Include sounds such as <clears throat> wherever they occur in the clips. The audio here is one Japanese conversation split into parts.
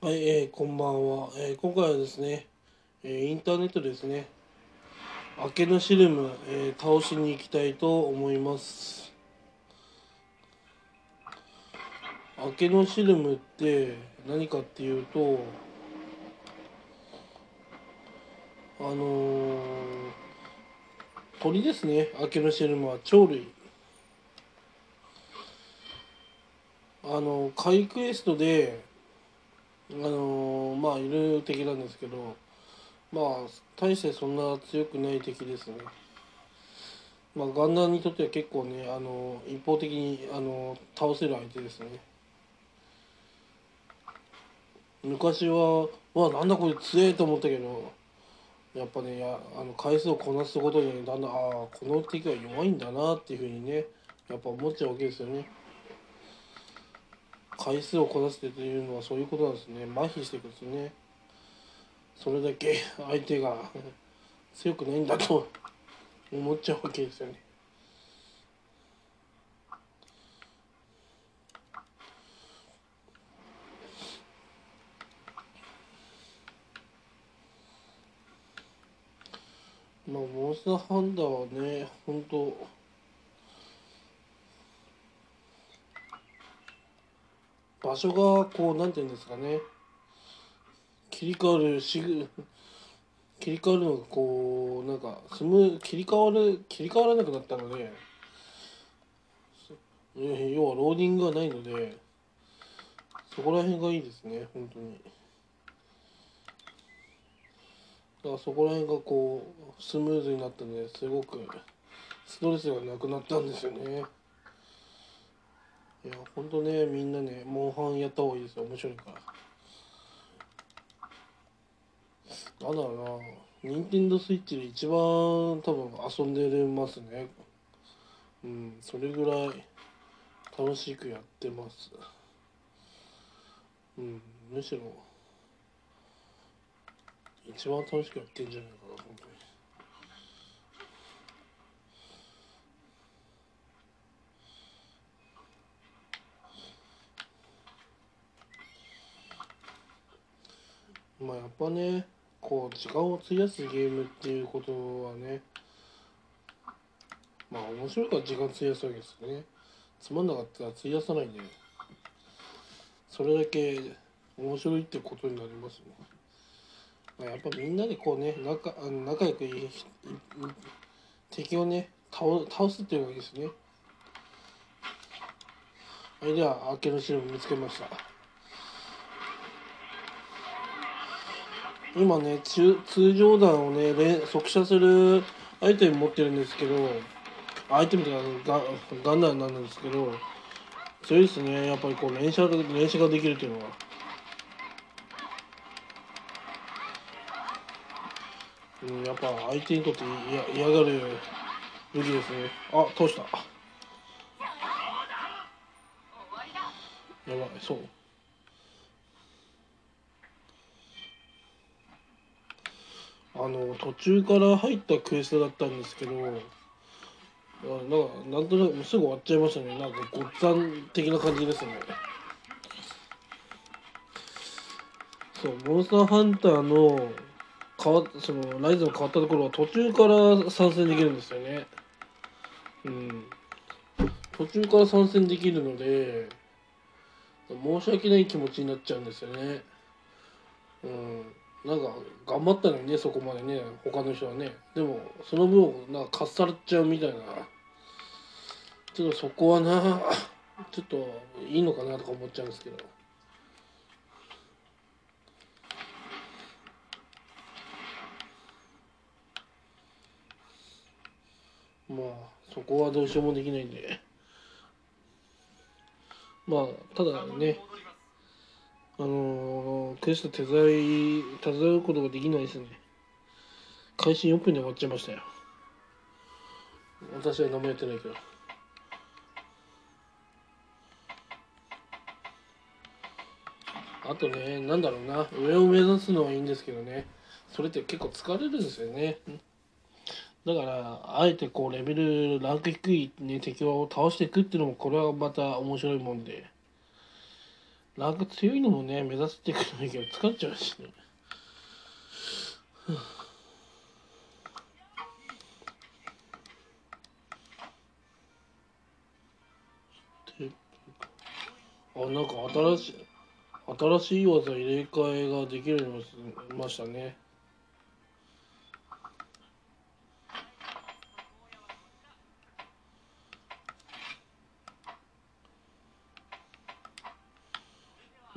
はい、えーこんばんは、えー今回はですね、えーインターネットですね。明けのシルム、えー倒しに行きたいと思います。明けのシルムって何かっていうとあのー鳥ですね。明けのシルムは鳥類。あのカイクエストであのまあいる敵なんですけどまあ大してそんな強くない敵ですね。まあガンダーにとっては結構ねあの一方的にあの倒せる相手ですね。昔はわなんだこれ強えと思ったけどやっぱねやあの回数をこなすことにだんだんああこの敵は弱いんだなっていうふうにねやっぱ思っちゃうわけですよね。回数をこなすっていうのはそういうことなんですね。麻痺していくんですね。それだけ相手が強くないんだと思っちゃうわけですよね。まあモンスターハンターはね本当場所がこうなんていうんですかね。切り替わるしぐ <laughs> 切り替わるのがこうなんかスム切り替わる切り替わらなくなったので要はローディングがないのでそこら辺がいいですね本当に。だからそこら辺がこうスムーズになったのですごくストレスがなくなったんですよね。いや本当ねみんなねモンハンやった方がいいですよ。面白いから。なんだろうな。任天堂スイッチで一番多分遊んでますね。うんそれぐらい楽しくやってます。うんむしろ一番楽しくやってんじゃないかな本当にまあやっぱねこう時間を費やすゲームっていうことはねまあ面白いから時間費やすわけですよね。つまんなかったら費やさないでそれだけ面白いってことになりますね、まあ、やっぱみんなでこうね仲あの仲良く敵をね倒倒すっていうのがいいですね。はいでは明けの白見つけました。今ね中通常弾をね連速射するアイテム持ってるんですけどアイテムとかガガンダムなんですけど強いですねやっぱりこう連射連射ができるっていうのは。うんやっぱ相手にとって嫌嫌がる武器ですね。あ通した。やばいそう。あの途中から入ったクエストだったんですけどなんかなんとなくすぐ終わっちゃいましたね。なんかごっつぁん的な感じですね。そうモンスターハンターの変わそのライズの変わったところは途中から参戦できるんですよね。うん。途中から参戦できるので申し訳ない気持ちになっちゃうんですよね。うん。なんか頑張ったのにねそこまでね他の人はね。でもその分なんかかっさらっちゃうみたいな。ちょっとそこはなちょっといいのかなとか思っちゃうんですけど。まあそこはどうしようもできないんで。まあただねあのー、クエスト手伝い手伝うことができないですね。開始4分で終わっちゃいましたよ。私は何もやってないけど。あとねなんだろうな。上を目指すのはいいんですけどね。それって結構疲れるんですよね。だからあえてこうレベルランク低い、ね、敵を倒していくっていうのもこれはまた面白いもんで。ラグ強いのもね目指していくのいいけど疲れちゃうしね。あなんか新しい新しい技入れ替えができるようになりましたね。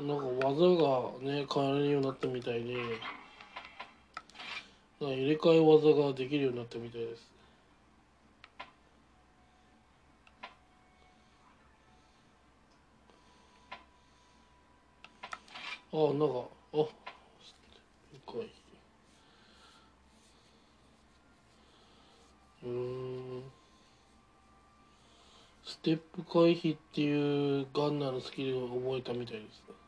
なんか技がね変わるようになったみたいで入れ替え技ができるようになったみたいです。あなんかあ回。避うん。ステップ回避っていうガンナーのスキルを覚えたみたいです。ち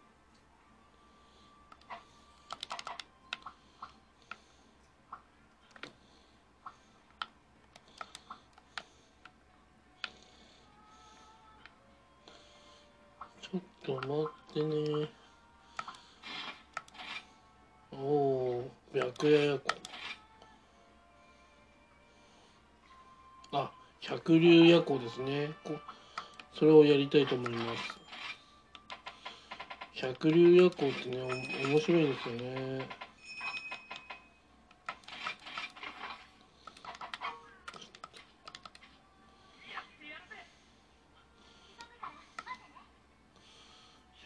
と待ってね。おお白夜夜行。あ百竜夜行ですね。こそれをやりたいと思います。百竜夜行ってねお面白いですよね。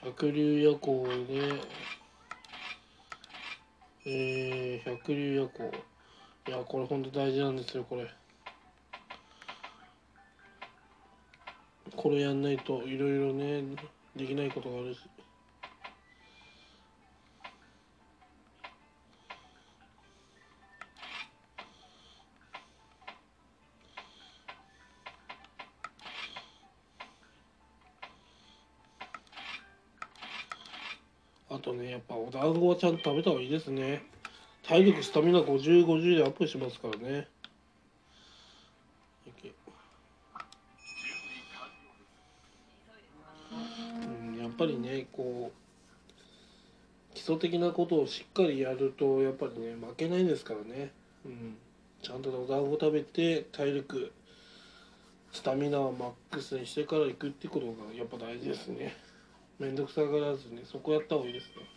百竜夜行でえー、百竜夜行。いやこれ本当大事なんですよこれ。これやんないといろいろねできないことがあるし。団子はちゃんと食べた方がいいですね。体力スタミナ5050でアップしますからね。うんやっぱりねこう基礎的なことをしっかりやるとやっぱりね負けないですからね、うん、ちゃんとお団子食べて体力スタミナをマックスにしてから行くってことがやっぱ大事ですね。めんどくさがらずねそこやった方がいいですね。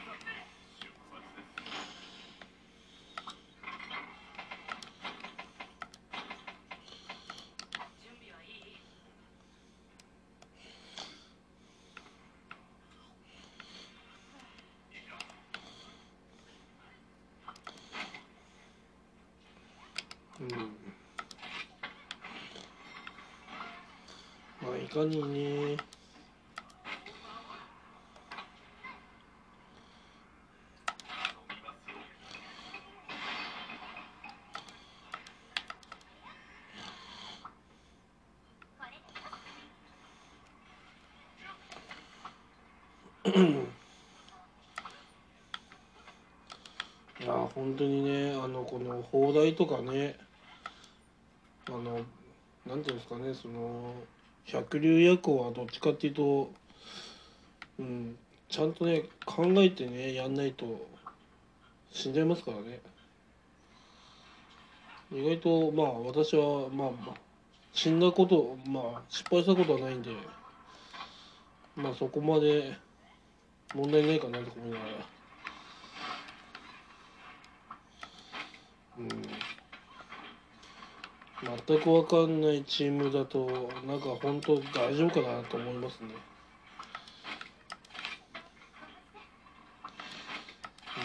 いや本当にねあのこの砲台とかねあのなんていうんですかねその百竜夜行はどっちかっていうとうんちゃんとね考えてねやんないと死んじゃいますからね。意外とまあ私はまあまあ死んだことまあ失敗したことはないんでまあそこまで問題ないかなと思いながらうん全く分かんないチームだとなんか本当大丈夫かなと思いますね。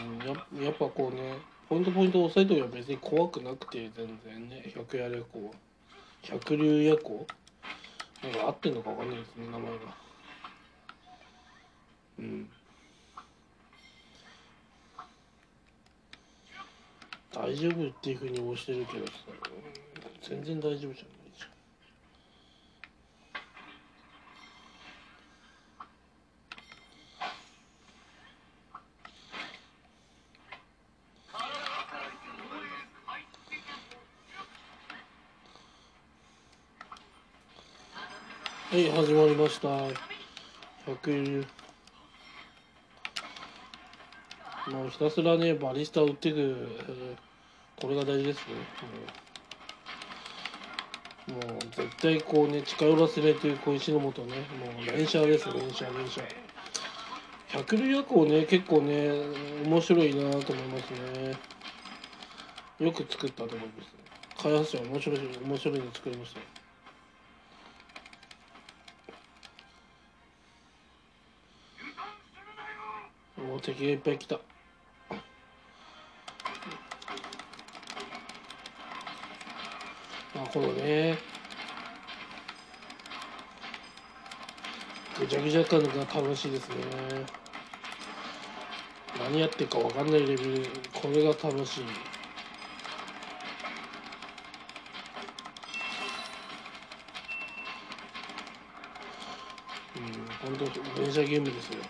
うん、ややっぱこうねポイントポイント押さえとけば別に怖くなくて全然ね百夜夜行百竜夜行なんか合ってんのか分かんないですね名前が。うん。大丈夫っていうふうに押してるけどさ全然大丈夫じゃないじゃん。はい始まりました。100もうひたすらねバリスタを打っていくこれが大事ですね。も、う、もう絶対こうね近寄らせないというこう石のもとねもう連射です連射連射。百竜夜行ね結構ね面白いなと思いますね。よく作ったと思います開発者面白い面白いの作りました。もう敵がいっぱい来た。このね。ぐちゃぐちゃ感が楽しいですね。何やってるか分かんないレベル。これが楽しい。うん本当電車ゲームですよ。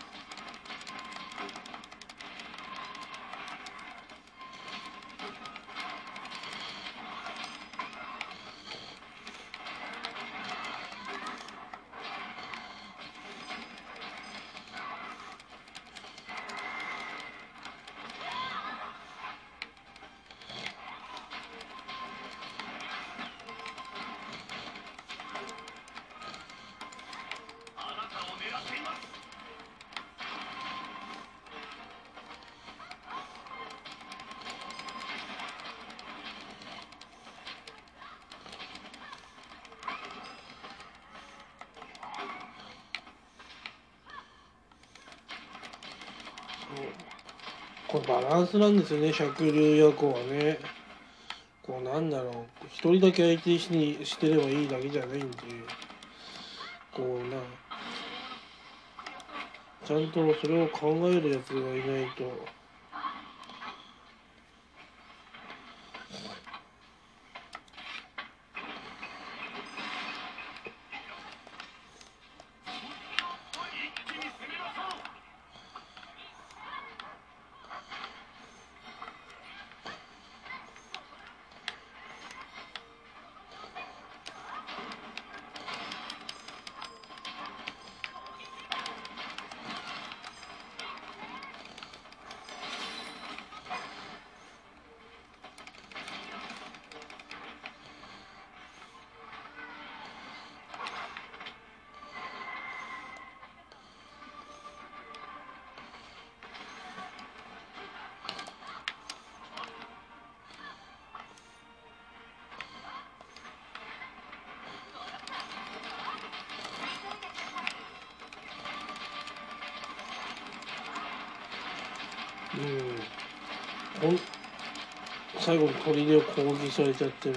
これバランスなんですよね百竜夜行はね。こうなんだろう一人だけ相手にしてればいいだけじゃないんで。こうなちゃんとそれを考えるやつがいないと。最後に砦を攻撃されちゃってる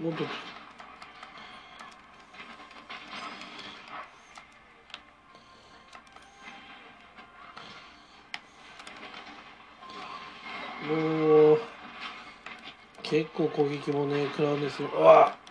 もっと。もう結構攻撃もね食らうんですよ。うわ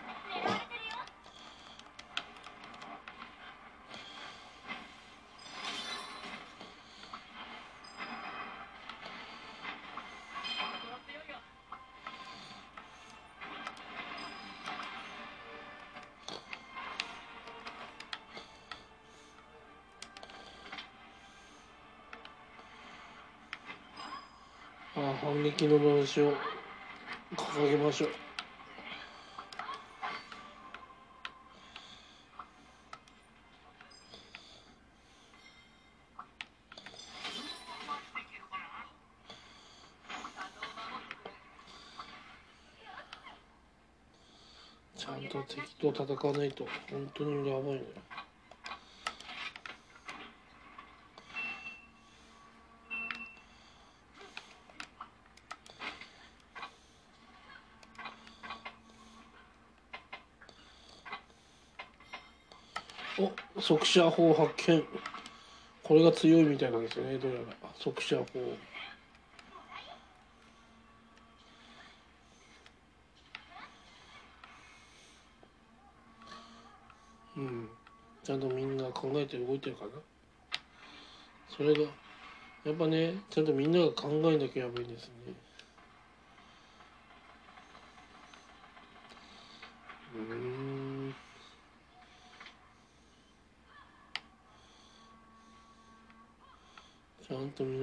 撃ののしを掲げましょう。ちゃんと敵と戦わないと本当にやばいねお速射砲発見。これが強いみたいなんですよね。どうやら。速射砲うん。ちゃんとみんな考えて動いてるかな。それがやっぱねちゃんとみんなが考えなきゃやばいんですね。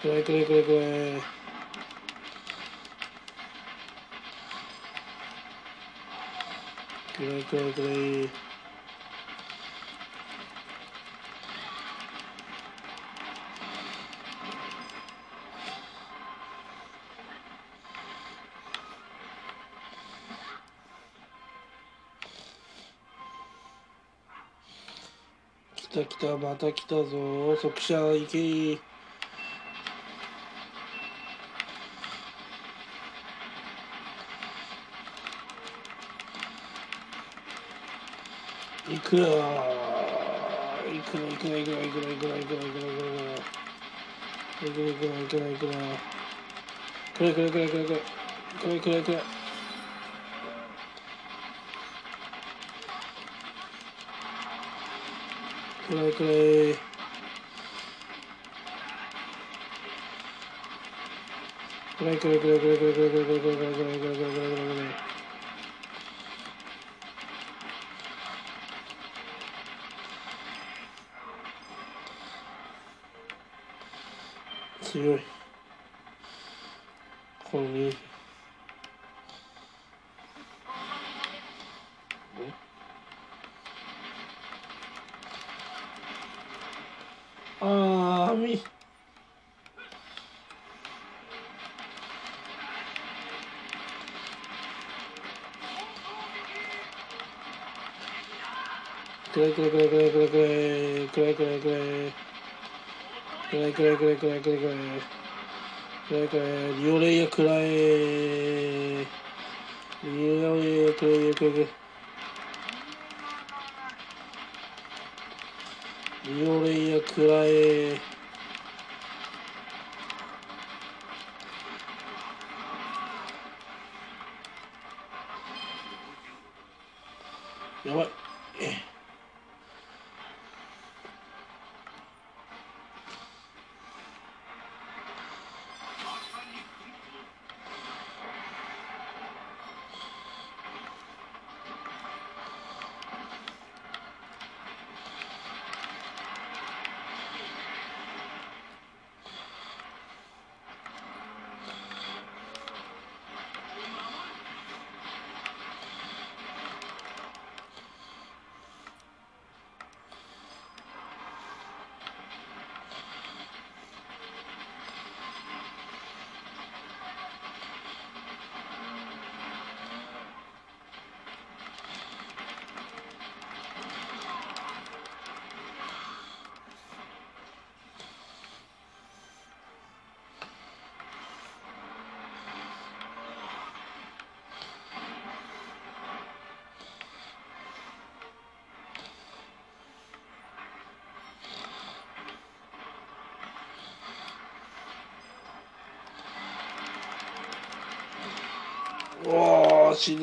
くれくれくれくれくれくれくれ来た来たまた来たぞ。即射行け。くよ。いくのいくのいくのいくのいくのいくのいくのいくのいくのいくのいくのいくのいくらくれくらくれくらくれくらくれくらくれくらくれくれくれくれくれくれくれくれくれくれくれくれくれくれ уже 暗い暗い暗い暗い暗いリオレイヤ暗いリオレイヤ暗いリオレイヤ暗いやばい。あ死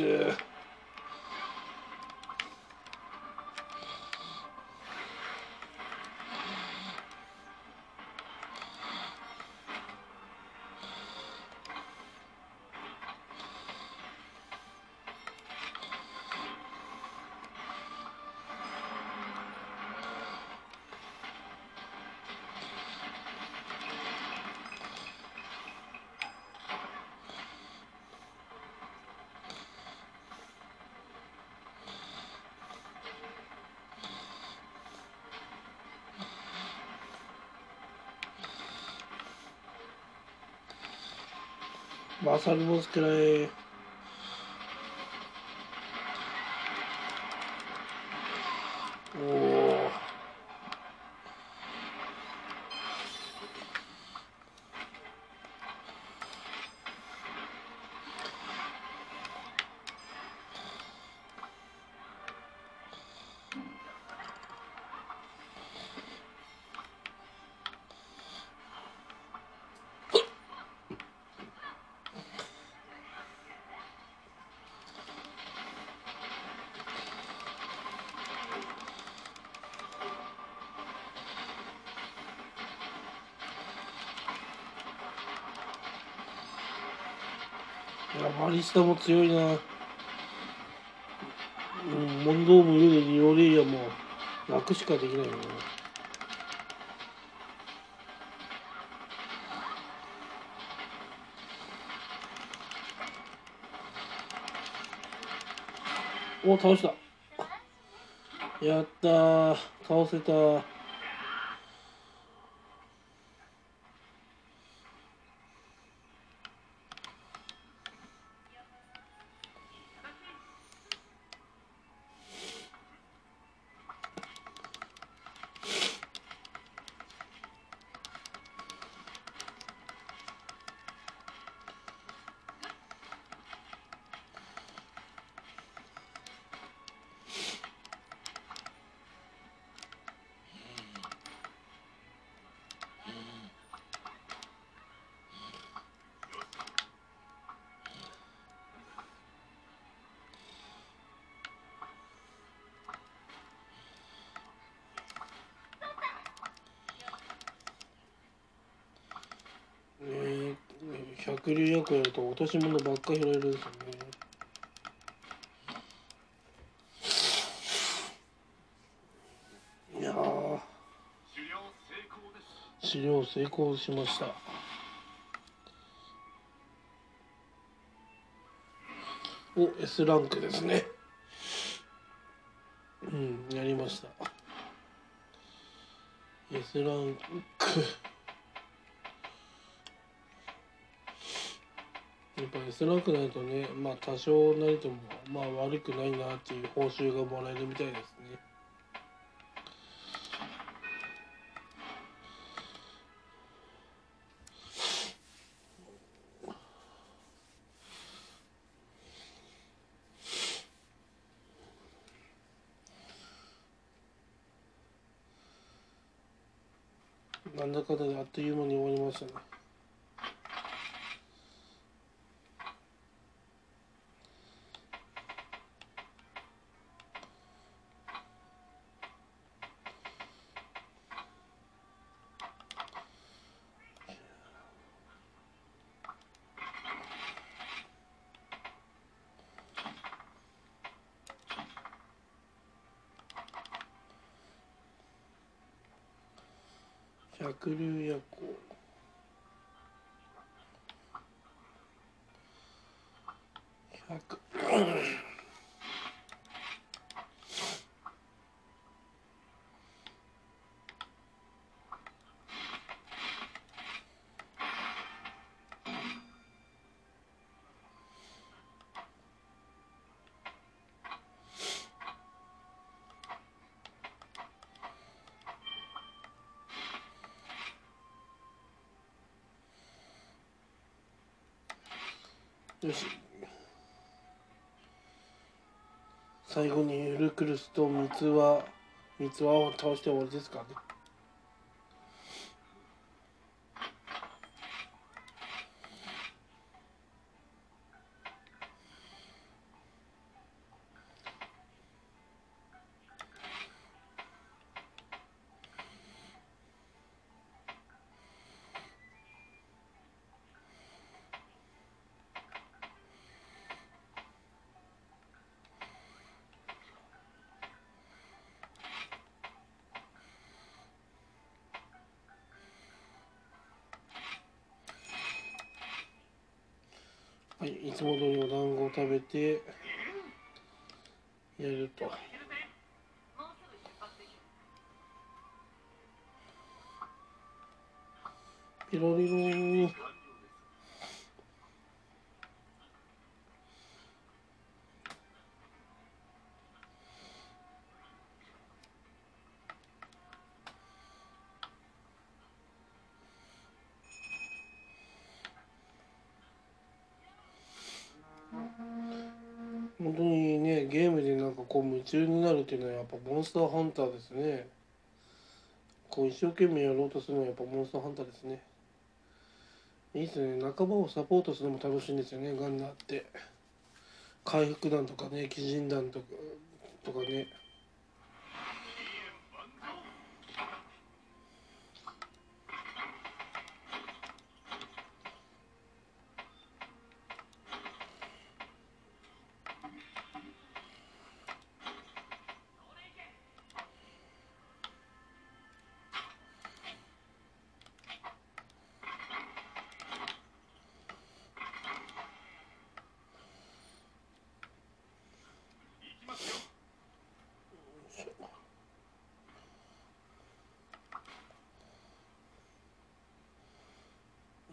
わさびいやバリスタも強いな。うん問答無用でリオレイヤも楽しかできないよな。お倒した。やったー。倒せた百竜役やると落とし物ばっか拾えるんですよね。いやー。狩猟成功しました。お S ランクですね。うんやりました。S ランク。辛くないとねまあ多少なりともまあ悪くないなっていう報酬がもらえるみたいですねなんだかんだであっという間に終わりましたね百竜夜行。よし。最後にウルクルスと三つ輪三つ輪を倒して終わりですかね。本当にねゲームでなんかこう夢中になるっていうのはやっぱモンスターハンターですね。こう一生懸命やろうとするのはやっぱモンスターハンターですね。いいっすね。仲間をサポートするのも楽しいんですよねガンナーって。回復弾とかね鬼人弾とかとかね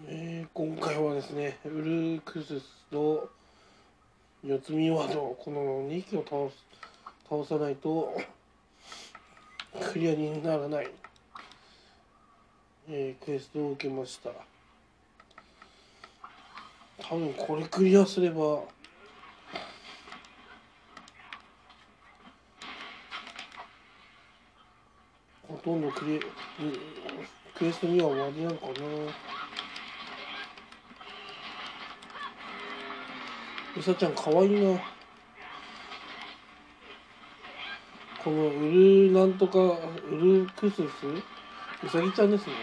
えー今回はですねウルクスと四つ見ワードこの2機を倒さないとクリアにならない、えークエストを受けました。多分これクリアすればほとんどクリクエストには終わりなのかな。うさちゃんかわいいな。このウルなんとかウルクスス？うさぎちゃんですね。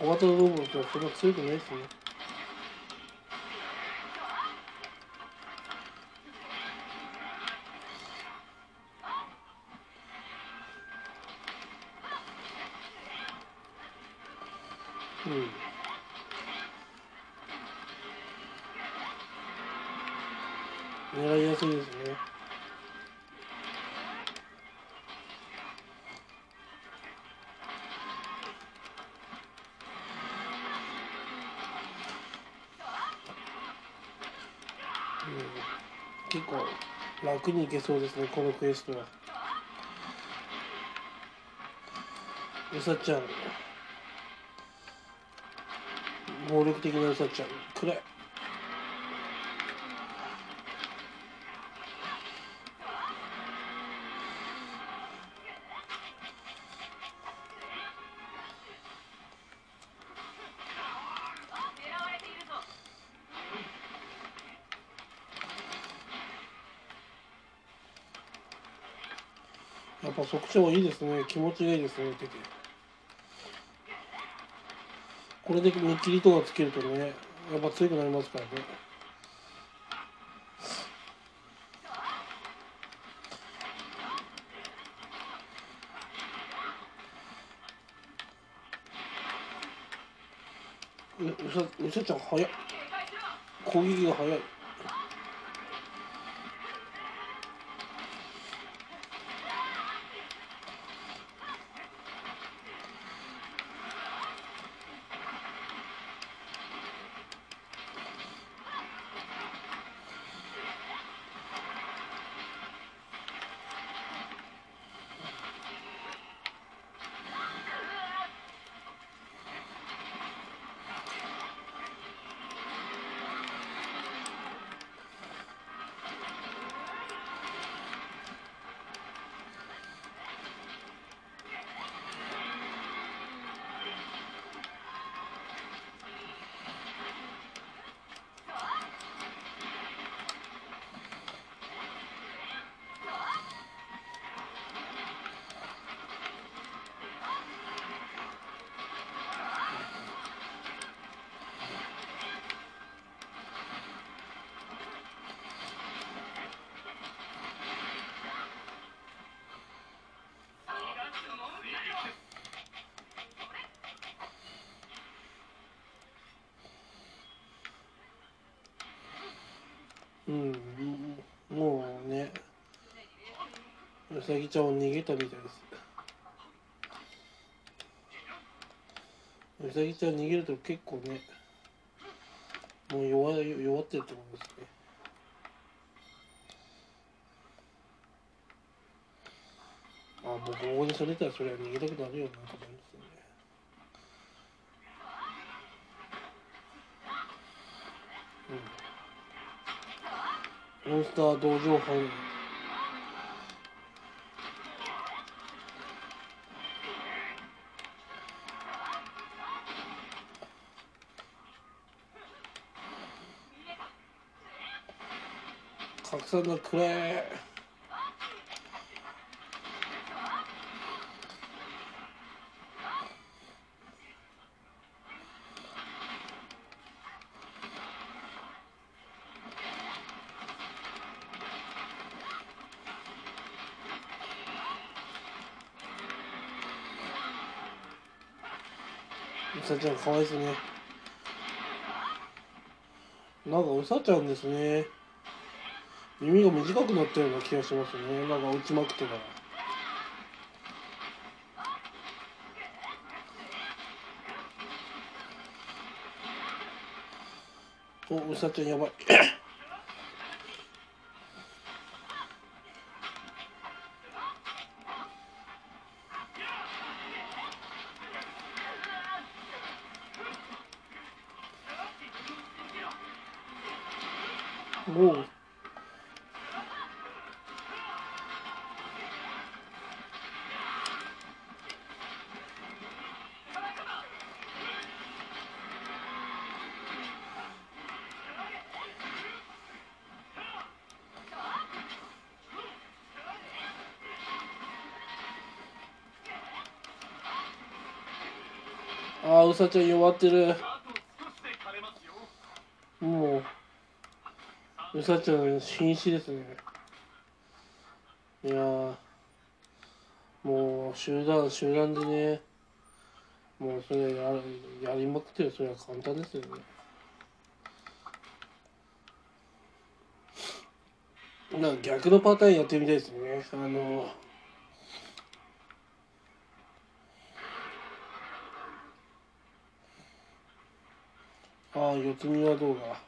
小型ロボットはそんな強くないですね。楽にいけそうですねこのクエストは。うさちゃん。暴力的なうさちゃん。暗い。やっぱ速長いいですね。気持ちがいいですね。出てこれで見切りとかつけるとねやっぱ強くなりますからね。ううさうさちゃん早い攻撃が早い。うんもうねうさぎちゃんを逃げたみたいです。うさぎちゃん逃げると結構ねもう弱弱ってると思いますね。あもうここにされたらそれは逃げたくなるよなと思いター道場班拡散がくれちゃんかわいそうね。なんかうさちゃんですね。耳が短くなったような気がしますね。なんか打ちまくってから。おうさちゃんやばい。さちゃん弱ってる。もう。うさちゃん瀕死ですね。いやー。もう集団集団でね。もうそれややりまくってる。それは簡単ですよね。なんか逆のパターンやってみたいですね。あのああ四つ見はどうだ？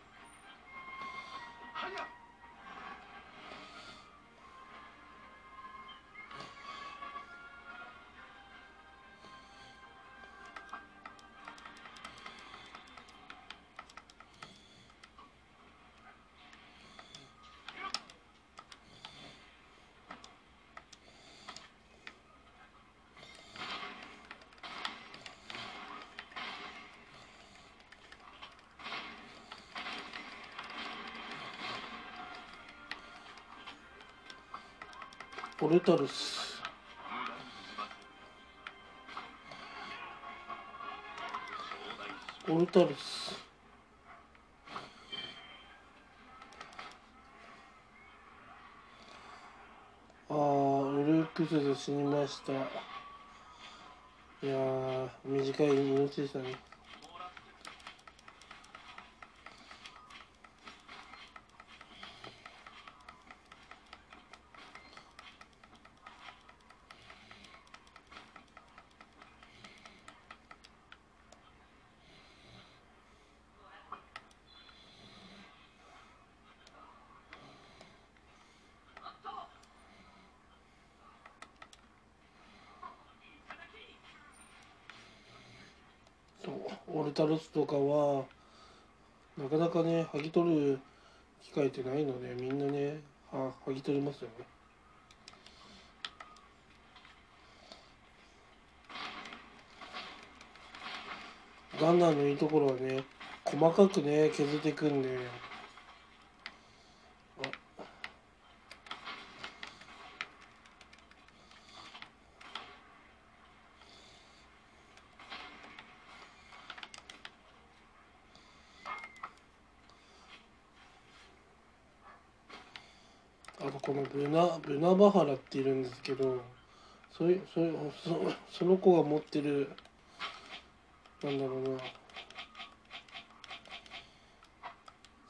ルタルス。ポルタルス。あーウルクスで死にました。いやー短い命でしたねそうオルタロスとかはなかなかね剥ぎ取る機会ってないのでみんなねは剥ぎ取りますよね。ガンナーのいいところはね細かくね削っていくんであとこのブナブナバハラっているんですけどそれそれそその子が持ってるなんだろうな。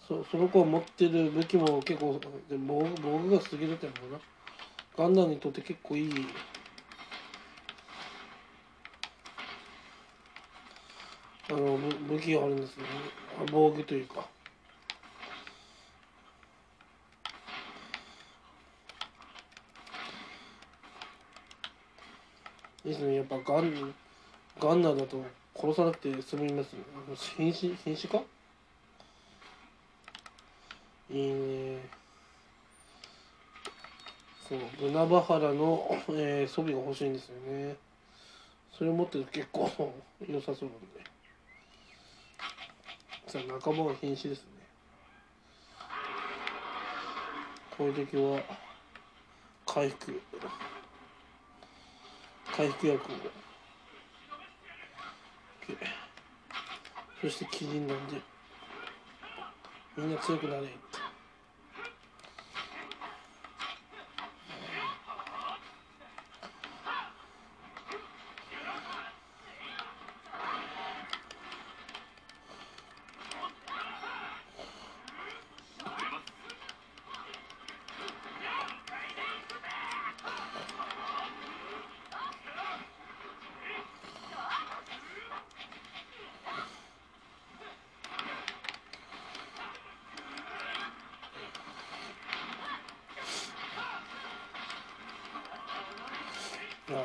そその子が持ってる武器も結構で防具防具が過ぎるってのかな。ガンダムにとって結構いい。あの武器があるんですね。防具というか。ですねやっぱガンガンナーだと殺さなくて済みます。瀕死瀕死か？いいね。そう。ブナバハラの、えー、装備が欲しいんですよね。それを持ってると結構 <laughs> 良さそうなんで。さあ仲間が瀕死ですね。こういう時は回復。回復薬をそしてキリンなんで。みんな強くなれ。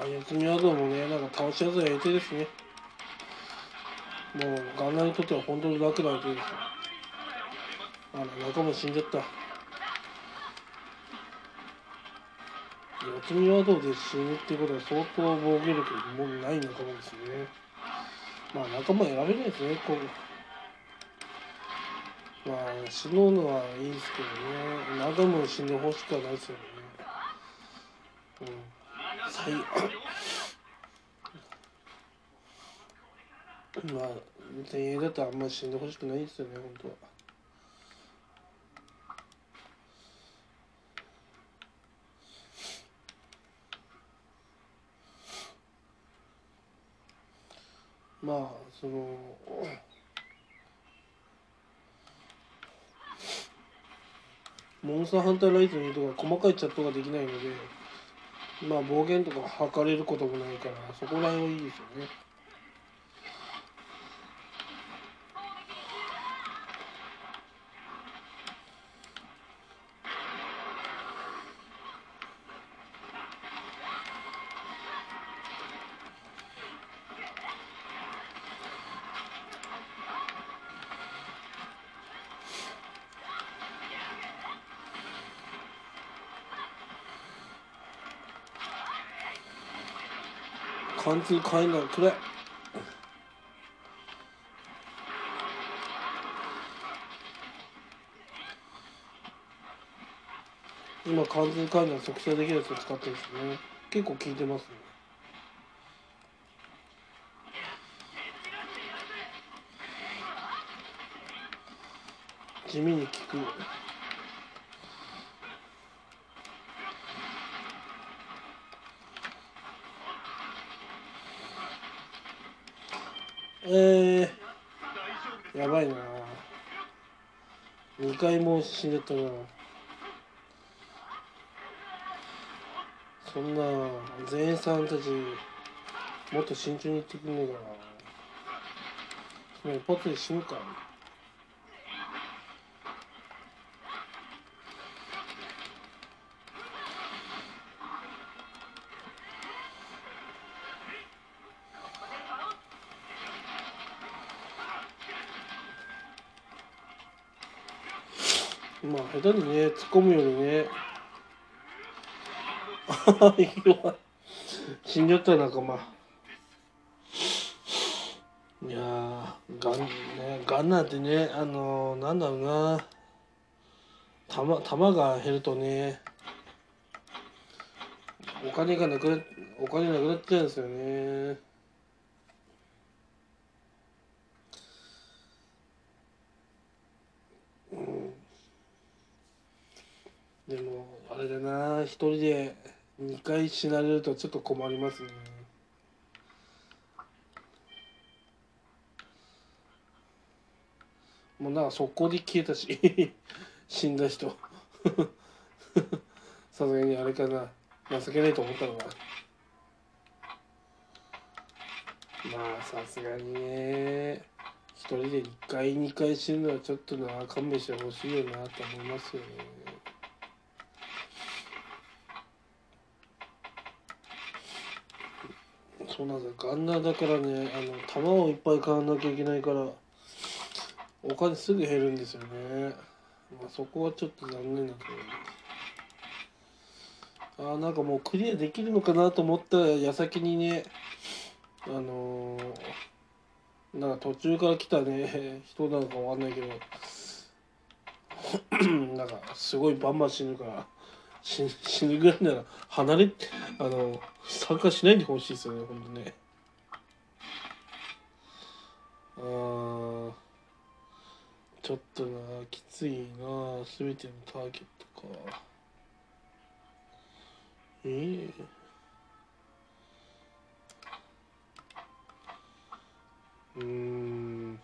ってああ、休みはどうもね、なんか倒しやすい相手ですね。もう、ガンナーにとっては本当に楽な相手です。あら、仲間死んじゃった。休みはどうで死ぬっていうことは相当防御力もない仲間ですね。まあ、仲間選べないですね、こう。まあ、死ぬのはいいですけどね。仲間も死んでほしくはないですよね。うん。最まあ前衛だとあんまり死んでほしくないですよね本当は。まあそのモンスターハンターライズにとか細かいチャットができないのでまあ暴言とか吐かれることもないからそこら辺はいいですよね。貫通変えない。くれ。今貫通変えない速射できるやつを使ってるんですね。結構効いてますね。地味に効く。えー、やばいな。2回も死んじゃったな。そんな全員さんたちもっと慎重に言ってくんねえかな。その一発で死ぬか。下手にね突っ込むよりね。<laughs> 死んじゃった仲間。いやガンねガンナーってねあのー、なんだろうな。弾弾が減るとねお金がなくなお金なくなっちゃうんですよねでもあれだな。一人で2回死なれるとちょっと困りますね。もうなんか速攻で消えたし。<laughs> 死んだ人。<laughs> さすがにあれかな。情けないと思ったのか。まあさすがにね。一人で1回2回死ぬのはちょっとな勘弁してほしいよなと思いますよね。そうなんだガンナーだからねあの弾をいっぱい買わなきゃいけないからお金すぐ減るんですよね。まあそこはちょっと残念だけど。あーなんかもうクリアできるのかなと思った矢先にねあのーなんか途中から来たね人なのかわかんないけど <clears throat> なんかすごいバンバン死ぬから。死死ぬぐらいなら離れあの参加しないでほしいですよねほんとね。あーちょっとなきついな全てのターゲットか。ええ。うん。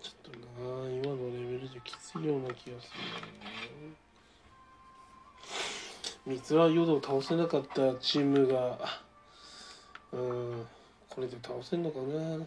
ちょっとな今のレベルじゃきついような気がするな。三つはヨドを倒せなかったチームがうんこれで倒せんのかな。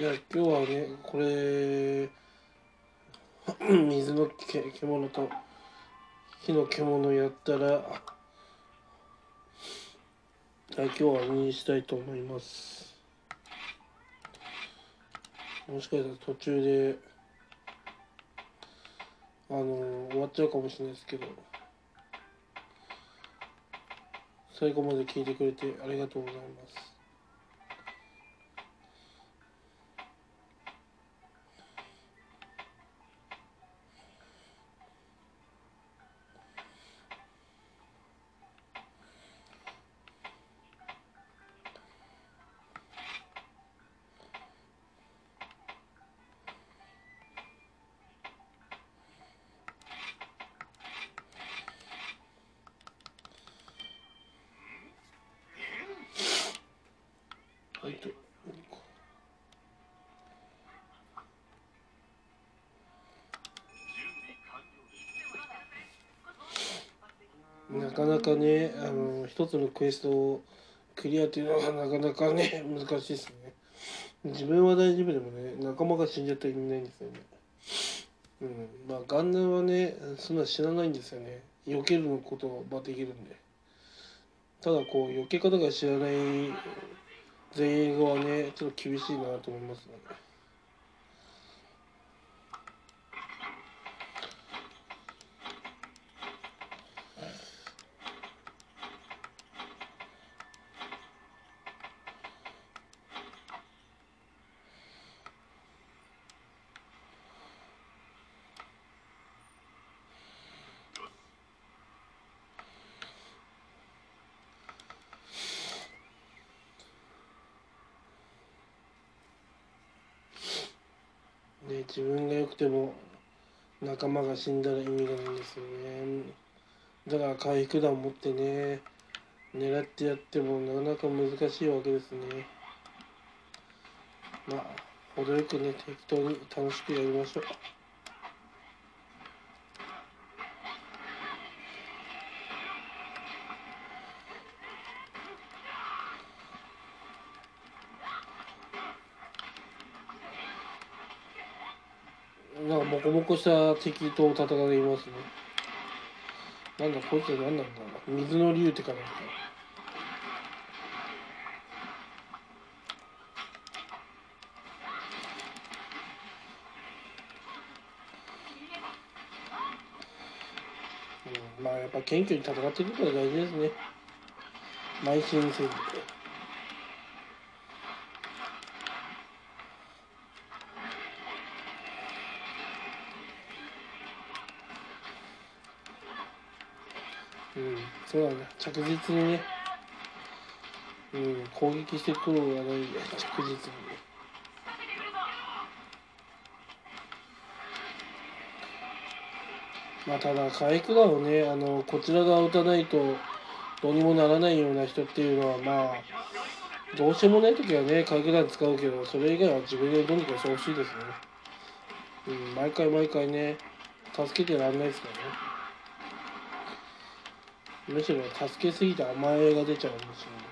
いや今日はねこれ <clears throat> 水のけ獣と火の獣やったらはい今日は2にしたいと思います。もしかしたら途中であの終わっちゃうかもしれないですけど最後まで聞いてくれてありがとうございます。なかなかねあの一つのクエストをクリアっていうのは <laughs> なかなかね難しいですね。自分は大丈夫でもね仲間が死んじゃったら意味ないんですよね。うん。まあガンナーはねそんな知らないんですよね。避けることができるんで。ただこう避け方が知らない前衛語はねちょっと厳しいなと思いますよね自分が良くても仲間が死んだら意味がないんですよね。だから回復弾持ってね狙ってやってもなかなか難しいわけですね。まあ程よくね適当に楽しくやりましょう。なんかモコモコした敵と戦いますね。なんだこいつ何なんだ水の竜ってかなんかうん、まあやっぱ謙虚に戦っていくことが大事ですね。邁進せずそうだね。着実にね。うん攻撃してくるのがない着実にまあただ回復だをねあのこちらが打たないとどうにもならないような人っていうのはまあどうしようもない時はね回復弾使うけどそれ以外は自分でどうにかしてほしいですよね。うん毎回毎回ね助けてらんないですからね。むしろ助けすぎて甘えが出ちゃうんですよね。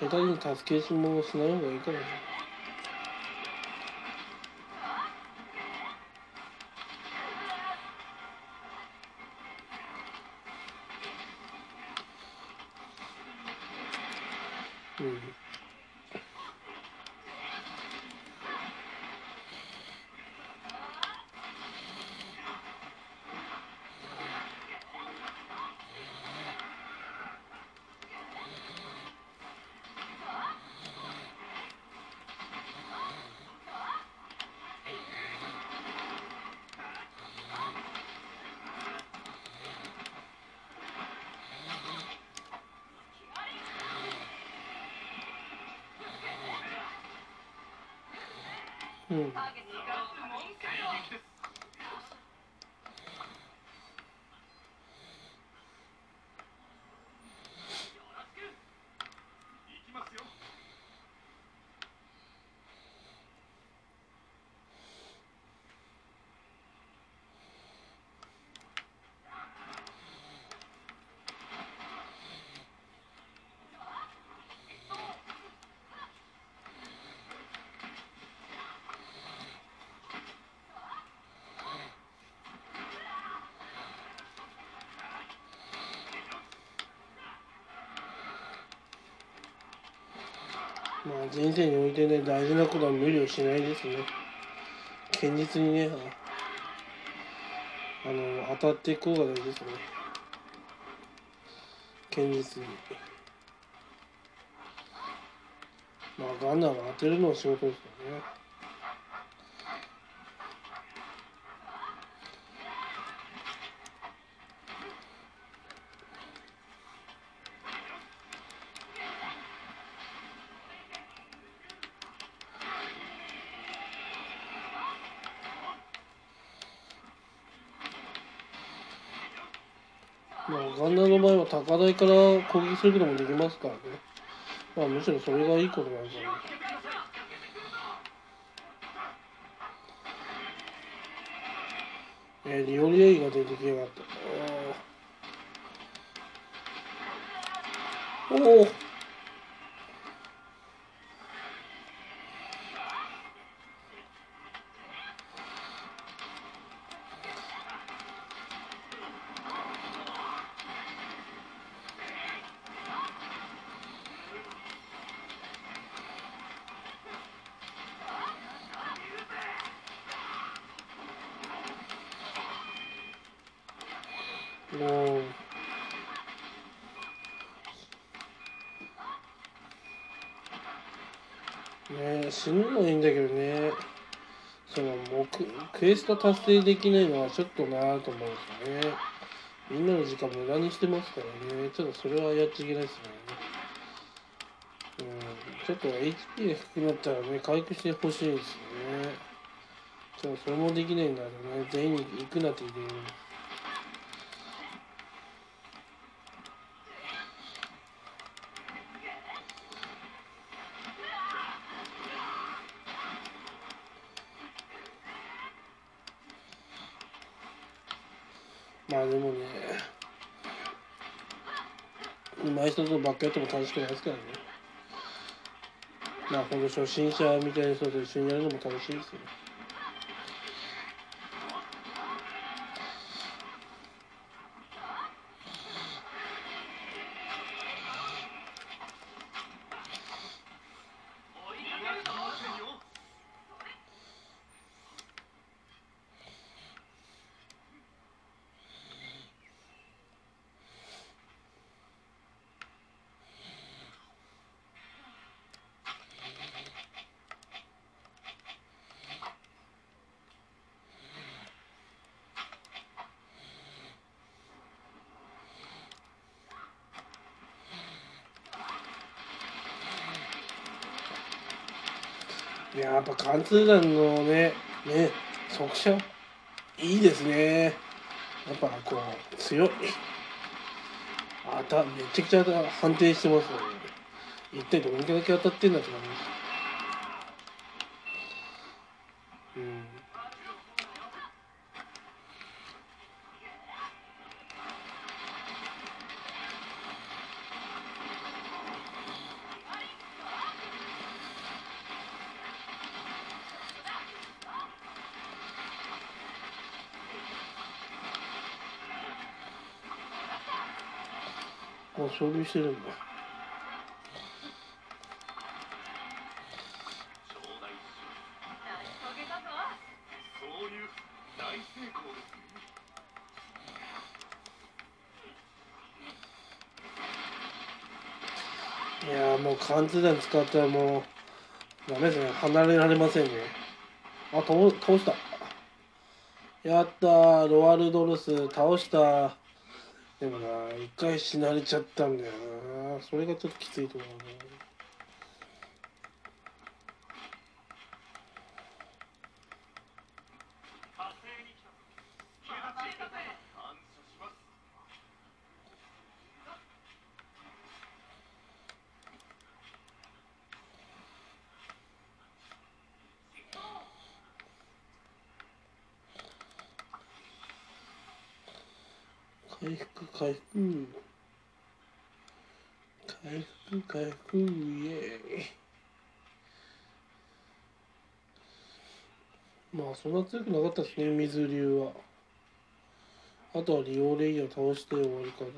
下手に助けもしない方がいいかもしれないうんまあ人生においてね大事なことは無理をしないですね。堅実にねあの当たっていこうが大事ですね。堅実に。まあガンナーは当てるのを仕事ですからねまあガンナーの場合は高台から攻撃することもできますからね。まあむしろそれがいいことなんですよねえー、リオリエイが出てきやがった。おお死ぬのはいいんだけどね。その目クエスト達成できないのはちょっとなぁと思うんですよね。みんなの時間無駄にしてますからね。ちょっとそれはやっちゃいけないですね。うん。ちょっと HP が低くなったらね回復してほしいですよね。ちょっとそれもできないんだろうね。全員に行くなって言ってるやっても楽しくないですからね。まあこの初心者みたいな人と一緒にやるのも楽しいですよ。ね貫通弾のねね速射いいですね。やっぱこう強い。あためちゃくちゃ判定してますよね。一体どんだけ当たってんだって感じもう勝利してるんだいやーもう貫通弾使ったらもうダメですね。離れられませんね。あ倒倒した。やったー。ロワルドルス倒したでもな一回死なれちゃったんだよな。それがちょっときついと思うな火星に来た警察感謝します回復回復回復回復イエーイまあそんな強くなかったですね水流は。あとはリオレイヤー倒して終わりかな。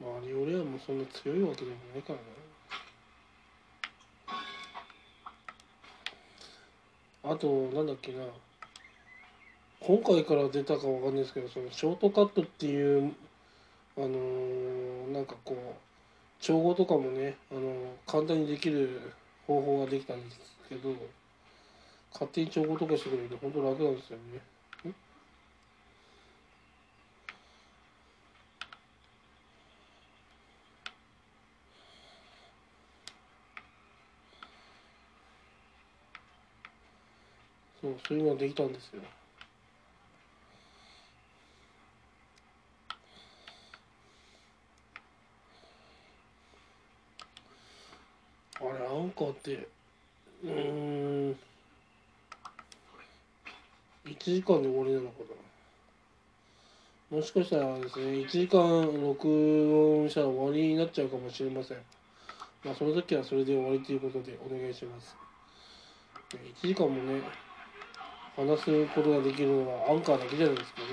まあリオレイヤーもそんな強いわけでもないからな。あとなんだっけな。今回から出たかわかんないですけどそのショートカットっていうあのーなんかこう調合とかもね、あのー簡単にできる方法ができたんですけど勝手に調合とかしてくれると本当楽なんですよね。そうそういうのができたんですよ。あれアンカーってうん1時間で終わりなのかな。もしかしたらですね1時間録音したら終わりになっちゃうかもしれません。まあその時はそれで終わりということでお願いします。1時間もね話すことができるのはアンカーだけじゃないですかね。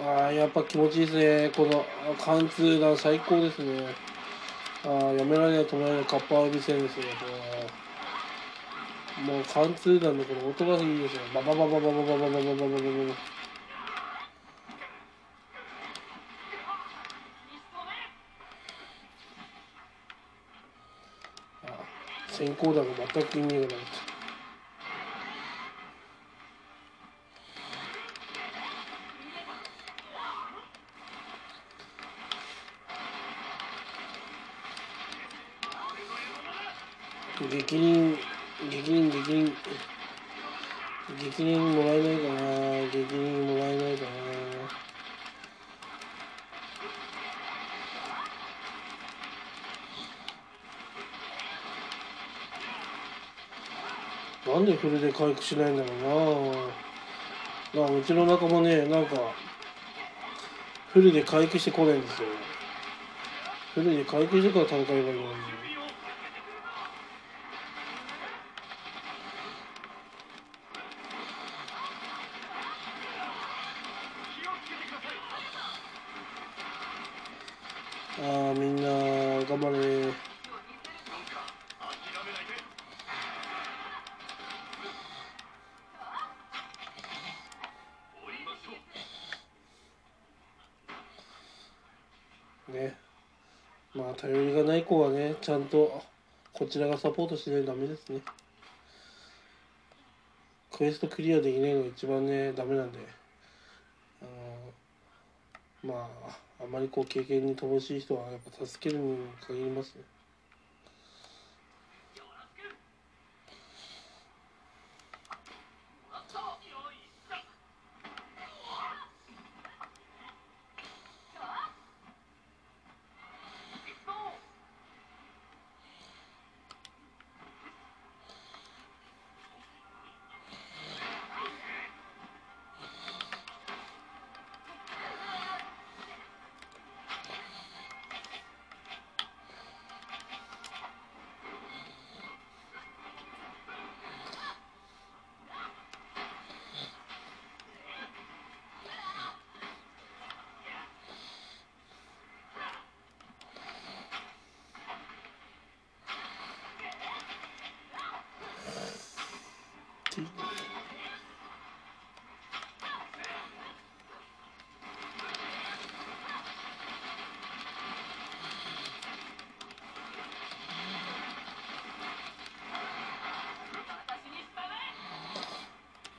ああやっぱ気持ちいいですね。この貫通弾最高ですね。ああやめられない止められないカッパービセンですよこれもう貫通弾のこの音がいいですよバババババババババババババババあ先行弾が全く意味がなかった激輪激輪激輪激輪もらえないかな。激輪もらえないかな。なんでフルで回復しないんだろうな。なんかうちの仲間ねなんかフルで回復してこないんですよ。フルで回復してから戦えばいいのにゃんとこちらがサポートしないとダメですね。クエストクリアできないのが一番ねダメなんで。あのまああまりこう経験に乏しい人はやっぱ助けるに限りますね。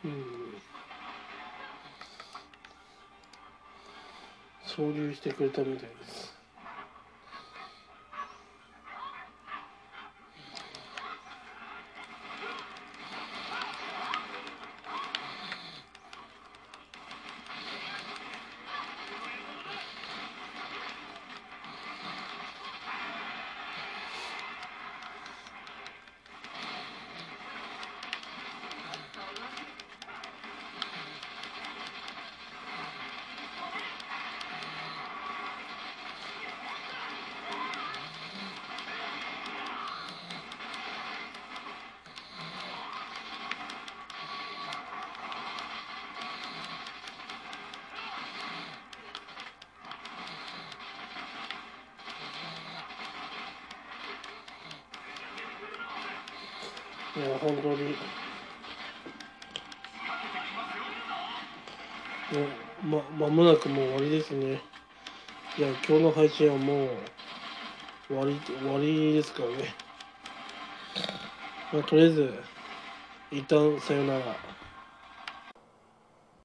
うん。総流してくれたみたいです。まもなくもう終わりですね。いや今日の配信はもう終わり終わりですからね、まあ、とりあえず一旦さよなら。